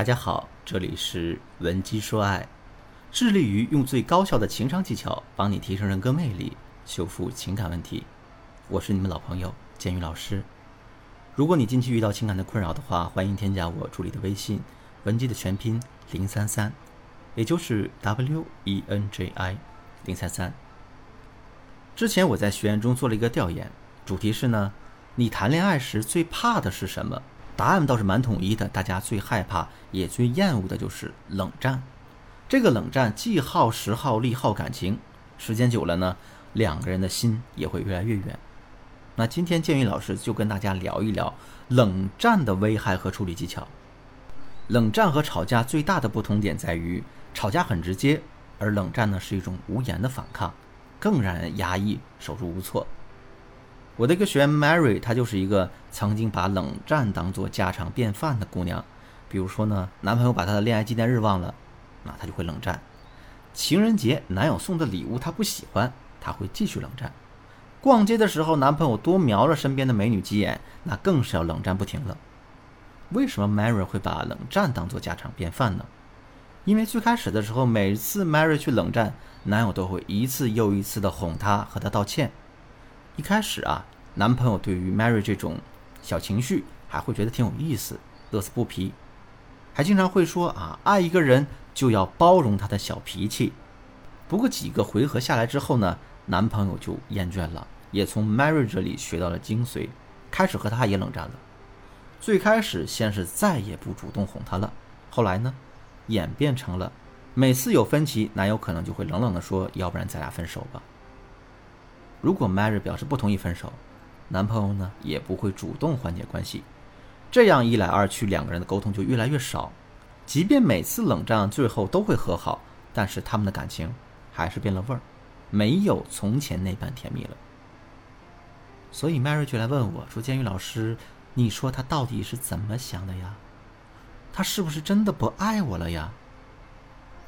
大家好，这里是文姬说爱，致力于用最高效的情商技巧帮你提升人格魅力，修复情感问题。我是你们老朋友建宇老师。如果你近期遇到情感的困扰的话，欢迎添加我助理的微信文姬的全拼零三三，也就是 W E N J I 零三三。之前我在学员中做了一个调研，主题是呢，你谈恋爱时最怕的是什么？答案倒是蛮统一的，大家最害怕也最厌恶的就是冷战。这个冷战既耗时耗力耗感情，时间久了呢，两个人的心也会越来越远。那今天建宇老师就跟大家聊一聊冷战的危害和处理技巧。冷战和吵架最大的不同点在于，吵架很直接，而冷战呢是一种无言的反抗，更让人压抑、手足无措。我的一个学员 Mary，她就是一个曾经把冷战当做家常便饭的姑娘。比如说呢，男朋友把她的恋爱纪念日忘了，那她就会冷战；情人节男友送的礼物她不喜欢，她会继续冷战；逛街的时候男朋友多瞄了身边的美女几眼，那更是要冷战不停了。为什么 Mary 会把冷战当做家常便饭呢？因为最开始的时候，每次 Mary 去冷战，男友都会一次又一次的哄她和她道歉。一开始啊，男朋友对于 Mary 这种小情绪还会觉得挺有意思，乐此不疲，还经常会说啊，爱一个人就要包容他的小脾气。不过几个回合下来之后呢，男朋友就厌倦了，也从 Mary 这里学到了精髓，开始和她也冷战了。最开始先是再也不主动哄她了，后来呢，演变成了每次有分歧，男友可能就会冷冷地说：“要不然咱俩分手吧。”如果 Mary 表示不同意分手，男朋友呢也不会主动缓解关系，这样一来二去，两个人的沟通就越来越少。即便每次冷战最后都会和好，但是他们的感情还是变了味儿，没有从前那般甜蜜了。所以 Mary 就来问我说：“监狱老师，你说他到底是怎么想的呀？他是不是真的不爱我了呀？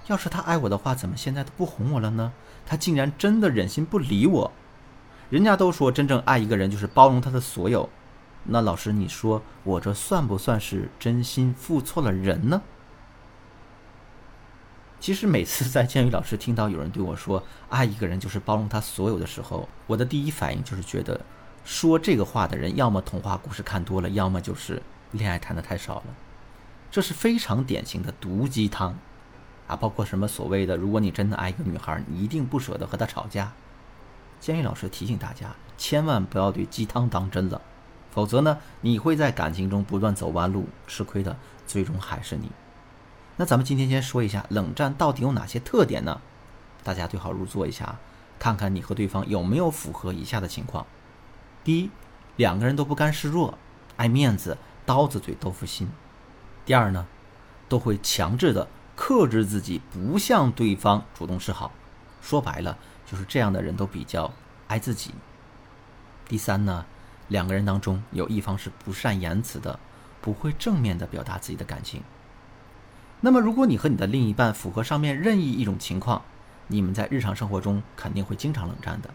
要是他爱我的话，怎么现在都不哄我了呢？他竟然真的忍心不理我？”人家都说，真正爱一个人就是包容他的所有。那老师，你说我这算不算是真心付错了人呢？其实每次在建宇老师听到有人对我说“爱一个人就是包容他所有的时候”，我的第一反应就是觉得，说这个话的人要么童话故事看多了，要么就是恋爱谈的太少了。这是非常典型的毒鸡汤啊！包括什么所谓的，如果你真的爱一个女孩，你一定不舍得和她吵架。建议老师提醒大家，千万不要对鸡汤当真了，否则呢，你会在感情中不断走弯路，吃亏的最终还是你。那咱们今天先说一下冷战到底有哪些特点呢？大家对号入座一下，看看你和对方有没有符合以下的情况：第一，两个人都不甘示弱，爱面子，刀子嘴豆腐心；第二呢，都会强制的克制自己，不向对方主动示好。说白了。就是这样的人都比较爱自己。第三呢，两个人当中有一方是不善言辞的，不会正面的表达自己的感情。那么，如果你和你的另一半符合上面任意一种情况，你们在日常生活中肯定会经常冷战的。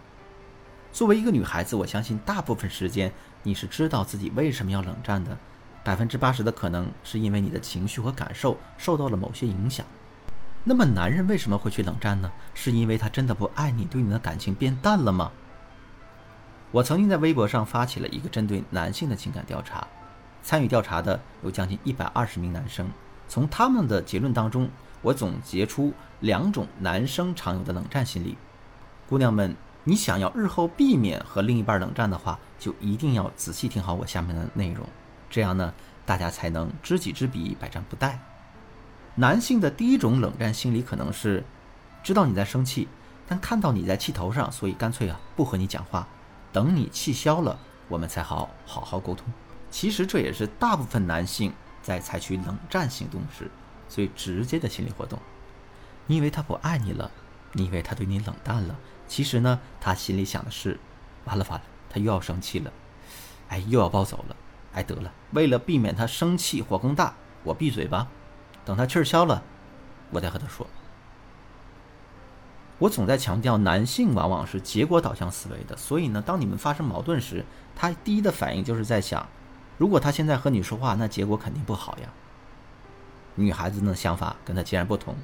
作为一个女孩子，我相信大部分时间你是知道自己为什么要冷战的，百分之八十的可能是因为你的情绪和感受受到了某些影响。那么男人为什么会去冷战呢？是因为他真的不爱你，对你的感情变淡了吗？我曾经在微博上发起了一个针对男性的情感调查，参与调查的有将近一百二十名男生。从他们的结论当中，我总结出两种男生常有的冷战心理。姑娘们，你想要日后避免和另一半冷战的话，就一定要仔细听好我下面的内容，这样呢，大家才能知己知彼，百战不殆。男性的第一种冷战心理可能是，知道你在生气，但看到你在气头上，所以干脆啊不和你讲话，等你气消了，我们才好好好沟通。其实这也是大部分男性在采取冷战行动时最直接的心理活动。你以为他不爱你了，你以为他对你冷淡了，其实呢，他心里想的是，完了完了，他又要生气了，哎，又要暴走了，哎，得了，为了避免他生气火更大，我闭嘴吧。等他气儿消了，我再和他说。我总在强调，男性往往是结果导向思维的，所以呢，当你们发生矛盾时，他第一的反应就是在想，如果他现在和你说话，那结果肯定不好呀。女孩子的想法跟他截然不同。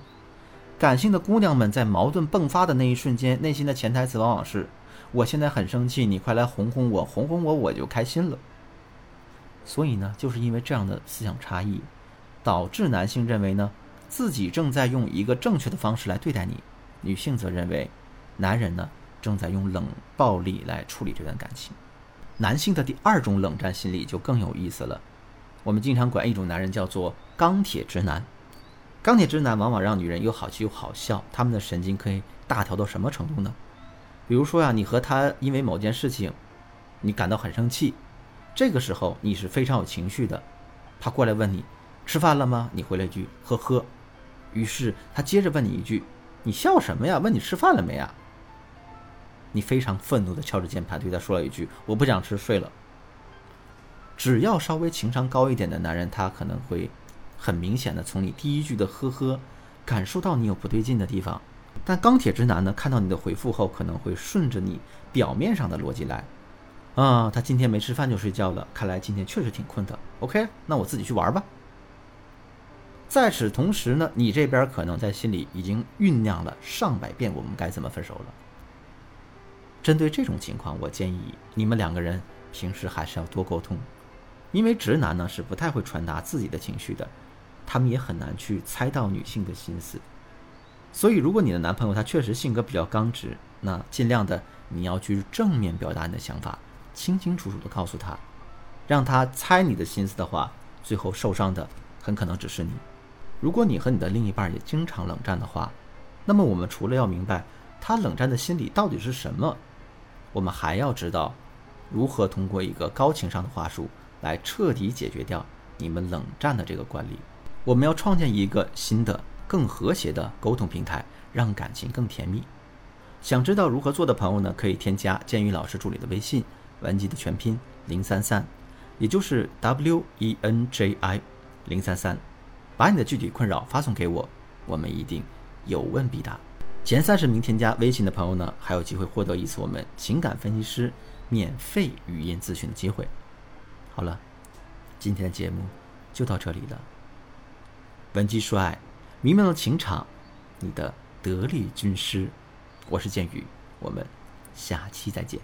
感性的姑娘们在矛盾迸发的那一瞬间，内心的潜台词往往是：我现在很生气，你快来哄哄我，哄哄我，我就开心了。所以呢，就是因为这样的思想差异，导致男性认为呢，自己正在用一个正确的方式来对待你；女性则认为，男人呢正在用冷暴力来处理这段感情。男性的第二种冷战心理就更有意思了。我们经常管一种男人叫做“钢铁直男”。钢铁直男往往让女人又好气又好笑。他们的神经可以大条到什么程度呢？比如说呀，你和他因为某件事情，你感到很生气，这个时候你是非常有情绪的。他过来问你吃饭了吗？你回了一句“呵呵”。于是他接着问你一句：“你笑什么呀？问你吃饭了没啊？”你非常愤怒的敲着键盘，对他说了一句：“我不想吃，睡了。”只要稍微情商高一点的男人，他可能会很明显的从你第一句的“呵呵”感受到你有不对劲的地方。但钢铁直男呢，看到你的回复后，可能会顺着你表面上的逻辑来。啊，他今天没吃饭就睡觉了，看来今天确实挺困的。OK，那我自己去玩吧。在此同时呢，你这边可能在心里已经酝酿了上百遍我们该怎么分手了。针对这种情况，我建议你们两个人平时还是要多沟通，因为直男呢是不太会传达自己的情绪的，他们也很难去猜到女性的心思。所以，如果你的男朋友他确实性格比较刚直，那尽量的你要去正面表达你的想法，清清楚楚的告诉他，让他猜你的心思的话，最后受伤的很可能只是你。如果你和你的另一半也经常冷战的话，那么我们除了要明白他冷战的心理到底是什么。我们还要知道，如何通过一个高情商的话术来彻底解决掉你们冷战的这个惯例。我们要创建一个新的、更和谐的沟通平台，让感情更甜蜜。想知道如何做的朋友呢？可以添加建宇老师助理的微信“文姬”的全拼零三三，也就是 W E N J I 零三三，把你的具体困扰发送给我，我们一定有问必答。前三十名添加微信的朋友呢，还有机会获得一次我们情感分析师免费语音咨询的机会。好了，今天的节目就到这里了。文姬说爱，迷茫的情场，你的得力军师，我是剑宇，我们下期再见。